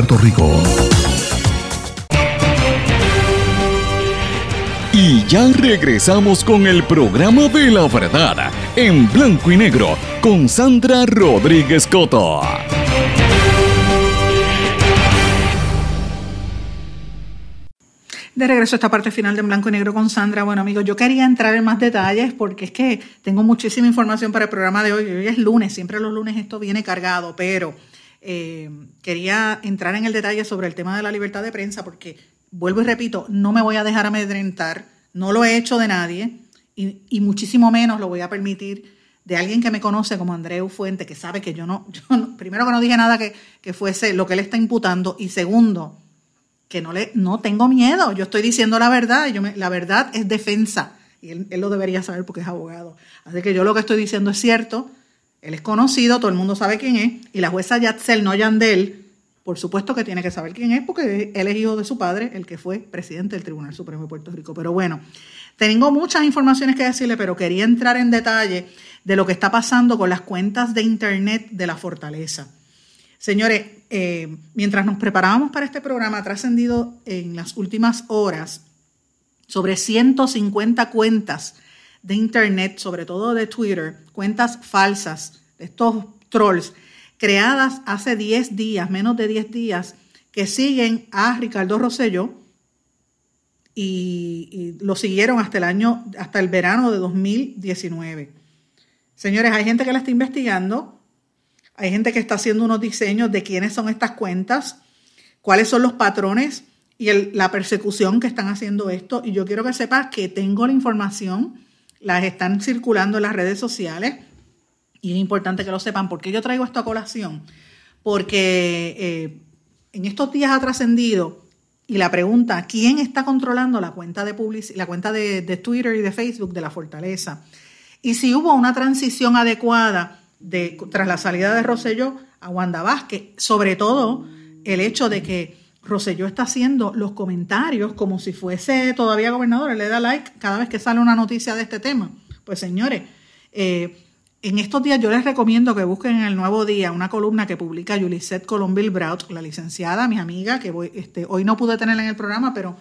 Rico. Y ya regresamos con el programa de la verdad en blanco y negro con Sandra Rodríguez Coto. De regreso a esta parte final de En Blanco y Negro con Sandra. Bueno, amigos, yo quería entrar en más detalles porque es que tengo muchísima información para el programa de hoy. Hoy es lunes, siempre los lunes esto viene cargado, pero eh, quería entrar en el detalle sobre el tema de la libertad de prensa porque, vuelvo y repito, no me voy a dejar amedrentar, no lo he hecho de nadie y, muchísimo menos lo voy a permitir de alguien que me conoce como Andreu Fuente, que sabe que yo no, primero que no dije nada que, que fuese lo que él está imputando y segundo, que no, le, no tengo miedo, yo estoy diciendo la verdad, yo la verdad es defensa y él, él lo debería saber porque es abogado. Así que yo lo que estoy diciendo es cierto, él es conocido, todo el mundo sabe quién es, y la jueza Yatzel, no Yandel, por supuesto que tiene que saber quién es, porque él es hijo de su padre, el que fue presidente del Tribunal Supremo de Puerto Rico. Pero bueno, tengo muchas informaciones que decirle, pero quería entrar en detalle de lo que está pasando con las cuentas de Internet de la Fortaleza. Señores, eh, mientras nos preparábamos para este programa, ha trascendido en las últimas horas sobre 150 cuentas de Internet, sobre todo de Twitter, cuentas falsas, de estos trolls, creadas hace 10 días, menos de 10 días, que siguen a Ricardo Rosselló y, lo siguieron hasta el año, hasta el verano de 2019. Señores, hay gente que la está investigando, hay gente que está haciendo unos diseños de quiénes son estas cuentas, cuáles son los patrones y la persecución que están haciendo esto. Y yo quiero que sepas que tengo la información, las están circulando en las redes sociales y es importante que lo sepan. ¿Por qué yo traigo esto a colación? Porque eh, en estos días ha trascendido y la pregunta, ¿quién está controlando la cuenta de public la cuenta de, de Twitter y de Facebook de la Fortaleza? Y si hubo una transición adecuada de, tras la salida de Rosselló a Wanda Vázquez, sobre todo el hecho de que Roselló está haciendo los comentarios como si fuese todavía gobernador, le da like cada vez que sale una noticia de este tema. Pues señores, eh, en estos días yo les recomiendo que busquen en el Nuevo Día una columna que publica Yulisette Colombil Braut, la licenciada, mi amiga, que voy, este, hoy no pude tenerla en el programa, pero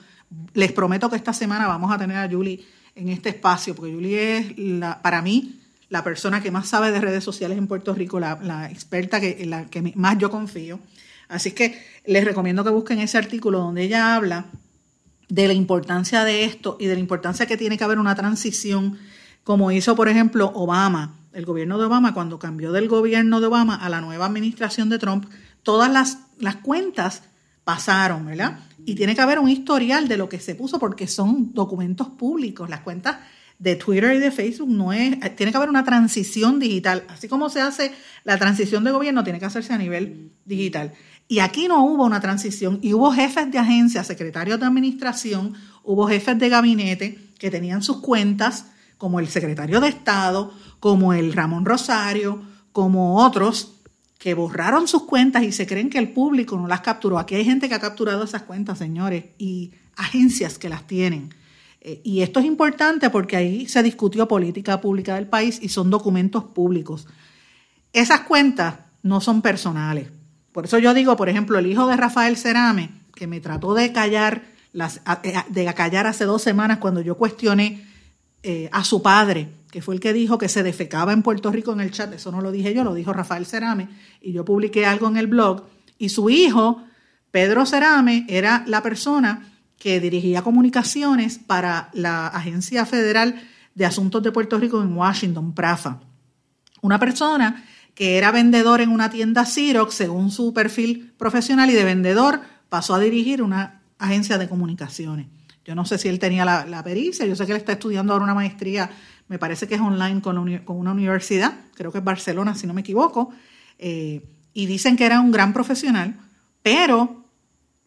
les prometo que esta semana vamos a tener a Julie en este espacio, porque Julie es, la, para mí, la persona que más sabe de redes sociales en Puerto Rico, la, experta que, la que más yo confío. Así que les recomiendo que busquen ese artículo donde ella habla de la importancia de esto y de la importancia que tiene que haber una transición, como hizo, por ejemplo, Obama el gobierno de Obama, cuando cambió del gobierno de Obama a la nueva administración de Trump, todas las, las cuentas pasaron, ¿verdad? Y tiene que haber un historial de lo que se puso porque son documentos públicos. Las cuentas de Twitter y de Facebook no es, tiene que haber una transición digital. Así como se hace la transición de gobierno, tiene que hacerse a nivel digital. Y aquí no hubo una transición y hubo jefes de agencia, secretarios de administración, hubo jefes de gabinete que tenían sus cuentas, como el secretario de Estado, como el Ramón Rosario, como otros que borraron sus cuentas y se creen que el público no las capturó. Aquí hay gente que ha capturado esas cuentas, señores, y agencias que las tienen. Eh, y esto es importante porque ahí se discutió política pública del país y son documentos públicos. Esas cuentas no son personales. Por eso yo digo, por ejemplo, el hijo de Rafael Cerame, que me trató de callar, las, eh, de callar hace dos semanas cuando yo cuestioné eh, a su padre que fue el que dijo que se defecaba en Puerto Rico en el chat, eso no lo dije yo, lo dijo Rafael Cerame, y yo publiqué algo en el blog, y su hijo, Pedro Cerame, era la persona que dirigía comunicaciones para la Agencia Federal de Asuntos de Puerto Rico en Washington, PRAFA. Una persona que era vendedor en una tienda Xerox según su perfil profesional y de vendedor pasó a dirigir una agencia de comunicaciones. Yo no sé si él tenía la, pericia, yo sé que él está estudiando ahora una maestría me parece que es online con, una universidad, creo que es Barcelona, si no me equivoco, eh, y dicen que era un gran profesional, pero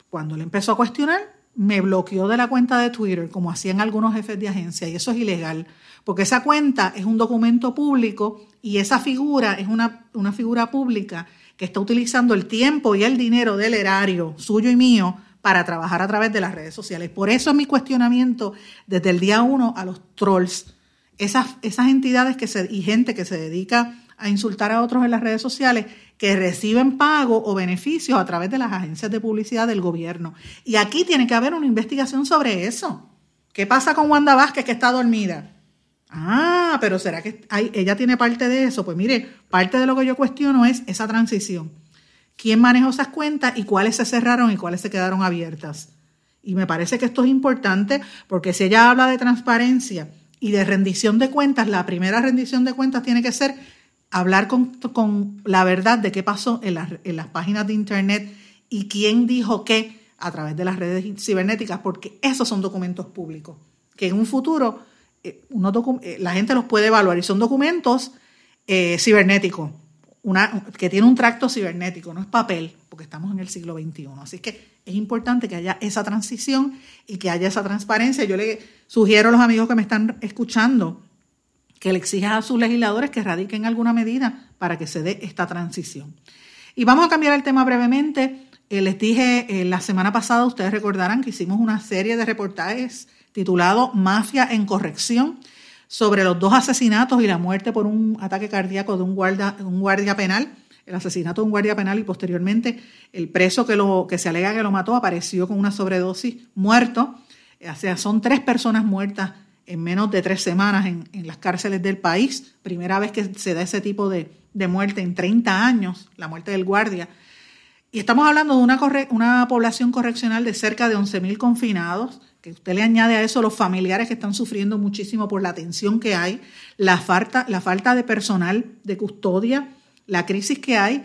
cuando le empezó a cuestionar, me bloqueó de la cuenta de Twitter, como hacían algunos jefes de agencia, y eso es ilegal, porque esa cuenta es un documento público y esa figura es una, una figura pública que está utilizando el tiempo y el dinero del erario suyo y mío para trabajar a través de las redes sociales. Por eso es mi cuestionamiento desde el día uno a los trolls esas, esas entidades que se, y gente que se dedica a insultar a otros en las redes sociales que reciben pago o beneficios a través de las agencias de publicidad del gobierno. Y aquí tiene que haber una investigación sobre eso. ¿Qué pasa con Wanda Vázquez que está dormida? Ah, pero ¿será que ella tiene parte de eso? Pues mire, parte de lo que yo cuestiono es esa transición. ¿Quién manejó esas cuentas y cuáles se cerraron y cuáles se quedaron abiertas? Y me parece que esto es importante porque si ella habla de transparencia, y de rendición de cuentas, la primera rendición de cuentas tiene que ser hablar con, la verdad de qué pasó en las, en las páginas de Internet y quién dijo qué a través de las redes cibernéticas, porque esos son documentos públicos, que en un futuro eh, eh, la gente los puede evaluar y son documentos eh, cibernéticos, una, que tiene un tracto cibernético, no es papel, porque estamos en el siglo XXI. Así que es importante que haya esa transición y que haya esa transparencia. Yo le sugiero a los amigos que me están escuchando que le exijan a sus legisladores que radiquen alguna medida para que se dé esta transición. Y vamos a cambiar el tema brevemente. Eh, les dije eh, la semana pasada, ustedes recordarán que hicimos una serie de reportajes titulado Mafia en Corrección sobre los dos asesinatos y la muerte por un ataque cardíaco de un guardia, un guardia penal el asesinato de un guardia penal y posteriormente el preso que, lo, que se alega que lo mató apareció con una sobredosis muerto. O sea, son tres personas muertas en menos de tres semanas en, las cárceles del país. Primera vez que se da ese tipo de, muerte en 30 años, la muerte del guardia. Y estamos hablando de una, una población correccional de cerca de 11.000 confinados, que usted le añade a eso los familiares que están sufriendo muchísimo por la tensión que hay, la falta, la falta de personal de custodia, la crisis que hay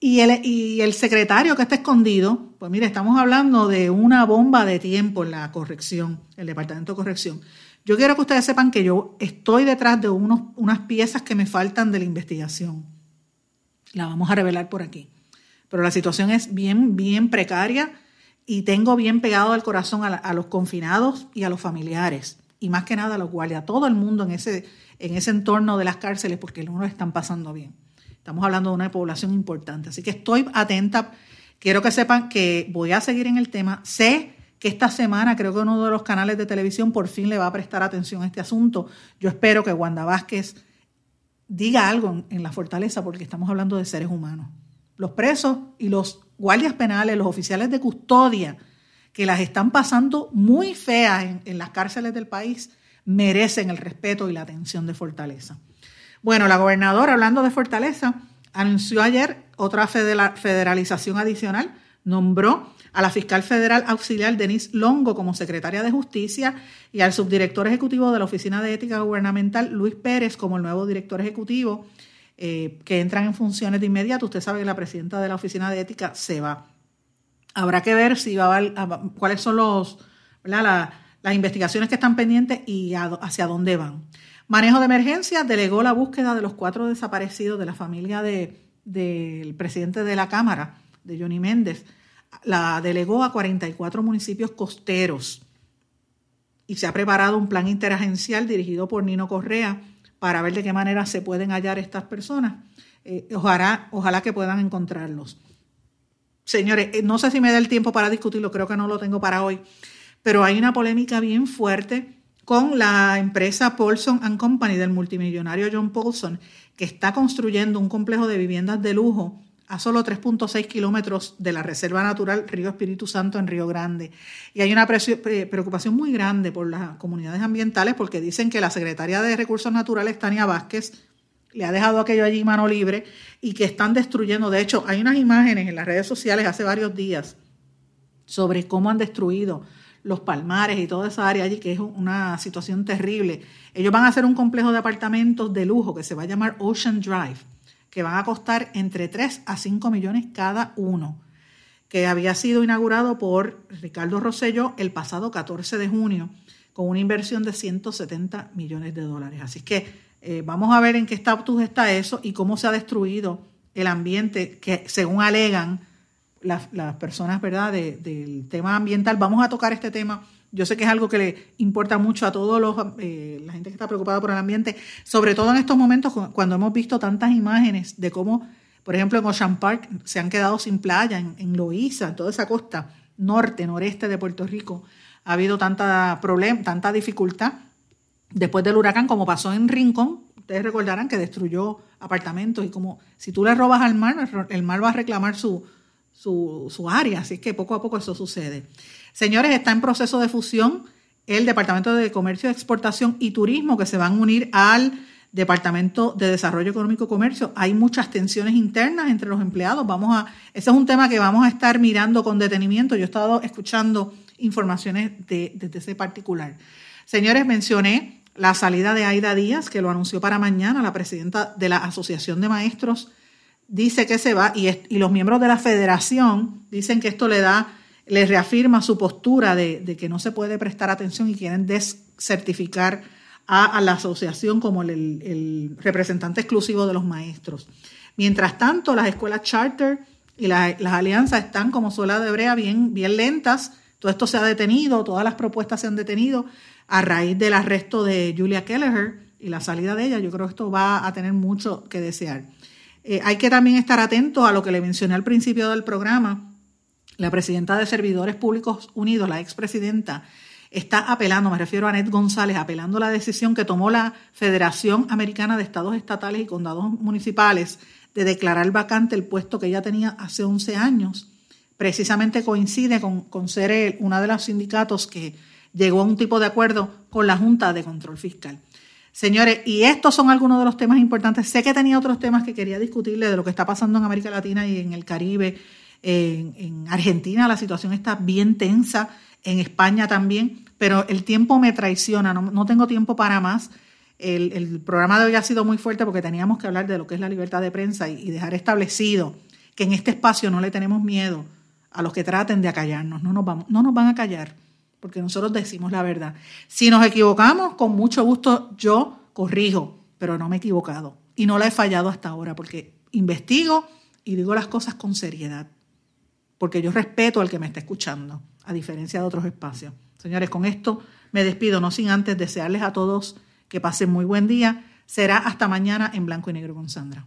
y el, y el secretario que está escondido, pues mire, estamos hablando de una bomba de tiempo en la corrección, el Departamento de Corrección. Yo quiero que ustedes sepan que yo estoy detrás de unos, unas piezas que me faltan de la investigación. La vamos a revelar por aquí. Pero la situación es bien, bien precaria y tengo bien pegado al corazón a, a los confinados y a los familiares. Y más que nada a los guardias, a todo el mundo en ese, en ese entorno de las cárceles, porque no lo están pasando bien. Estamos hablando de una población importante. Así que estoy atenta. Quiero que sepan que voy a seguir en el tema. Sé que esta semana creo que uno de los canales de televisión por fin le va a prestar atención a este asunto. Yo espero que Wanda Vázquez diga algo en la fortaleza porque estamos hablando de seres humanos. Los presos y los guardias penales, los oficiales de custodia que las están pasando muy feas en, las cárceles del país, merecen el respeto y la atención de Fortaleza. Bueno, la gobernadora, hablando de Fortaleza, anunció ayer otra federalización adicional, nombró a la fiscal federal auxiliar Denise Longo como secretaria de Justicia y al subdirector ejecutivo de la Oficina de Ética Gubernamental, Luis Pérez, como el nuevo director ejecutivo, eh, que entran en funciones de inmediato. Usted sabe que la presidenta de la Oficina de Ética se va. Habrá que ver si va a, cuáles son los, las investigaciones que están pendientes y hacia dónde van. Manejo de emergencia delegó la búsqueda de los cuatro desaparecidos de la familia del presidente de la Cámara, de Johnny Méndez la delegó a 44 municipios costeros y se ha preparado un plan interagencial dirigido por Nino Correa para ver de qué manera se pueden hallar estas personas. Eh, ojalá, ojalá que puedan encontrarlos. Señores, eh, no sé si me da el tiempo para discutirlo, creo que no lo tengo para hoy, pero hay una polémica bien fuerte con la empresa Paulson and Company del multimillonario John Paulson, que está construyendo un complejo de viviendas de lujo a solo 3.6 kilómetros de la Reserva Natural Río Espíritu Santo en Río Grande. Y hay una preocupación muy grande por las comunidades ambientales porque dicen que la secretaria de Recursos Naturales, Tania Vázquez, le ha dejado aquello allí mano libre y que están destruyendo. De hecho, hay unas imágenes en las redes sociales hace varios días sobre cómo han destruido los palmares y toda esa área allí, que es una situación terrible. Ellos van a hacer un complejo de apartamentos de lujo que se va a llamar Ocean Drive que van a costar entre 3 a 5 millones cada uno, que había sido inaugurado por Ricardo Rosselló el pasado 14 de junio con una inversión de 170 millones de dólares. Así que eh, vamos a ver en qué estatus está eso y cómo se ha destruido el ambiente que según alegan las, personas ¿verdad? del tema ambiental. Vamos a tocar este tema yo sé que es algo que le importa mucho a todos los eh, la gente que está preocupada por el ambiente, sobre todo en estos momentos cuando hemos visto tantas imágenes de cómo, por ejemplo, en Ocean Park se han quedado sin playa, en, en en toda esa costa norte, noreste de Puerto Rico, ha habido tanta problema, tanta dificultad después del huracán, como pasó en Rincón, ustedes recordarán que destruyó apartamentos y como si tú le robas al mar, el mar va a reclamar su, su, su área, así que poco a poco eso sucede. Señores, está en proceso de fusión el Departamento de Comercio, Exportación y Turismo que se van a unir al Departamento de Desarrollo Económico y Comercio. Hay muchas tensiones internas entre los empleados. Vamos a, ese es un tema que vamos a estar mirando con detenimiento. Yo he estado escuchando informaciones de, desde ese particular. Señores, mencioné la salida de Aida Díaz, que lo anunció para mañana, la presidenta de la Asociación de Maestros dice que se va y, los miembros de la federación dicen que esto le da le reafirma su postura de, que no se puede prestar atención y quieren descertificar a, la asociación como el, representante exclusivo de los maestros. Mientras tanto, las escuelas charter y las alianzas están como sola de brea bien, bien lentas. Todo esto se ha detenido, todas las propuestas se han detenido a raíz del arresto de Julia Kelleher y la salida de ella. Yo creo que esto va a tener mucho que desear. Eh, hay que también estar atentos a lo que le mencioné al principio del programa, la presidenta de Servidores Públicos Unidos, la expresidenta, está apelando, me refiero a Annette González, apelando la decisión que tomó la Federación Americana de Estados Estatales y Condados Municipales de declarar vacante el puesto que ella tenía hace 11 años. Precisamente coincide con, con ser una de los sindicatos que llegó a un tipo de acuerdo con la Junta de Control Fiscal. Señores, y estos son algunos de los temas importantes. Sé que tenía otros temas que quería discutirle de lo que está pasando en América Latina y en el Caribe en, Argentina la situación está bien tensa, en España también, pero el tiempo me traiciona, no, tengo tiempo para más. El, programa de hoy ha sido muy fuerte porque teníamos que hablar de lo que es la libertad de prensa y, dejar establecido que en este espacio no le tenemos miedo a los que traten de acallarnos, no nos, vamos, no nos van a callar, porque nosotros decimos la verdad. Si nos equivocamos, con mucho gusto yo corrijo, pero no me he equivocado y no la he fallado hasta ahora, porque investigo y digo las cosas con seriedad porque yo respeto al que me está escuchando, a diferencia de otros espacios. Señores, con esto me despido, no sin antes desearles a todos que pasen muy buen día. Será hasta mañana en blanco y negro con Sandra.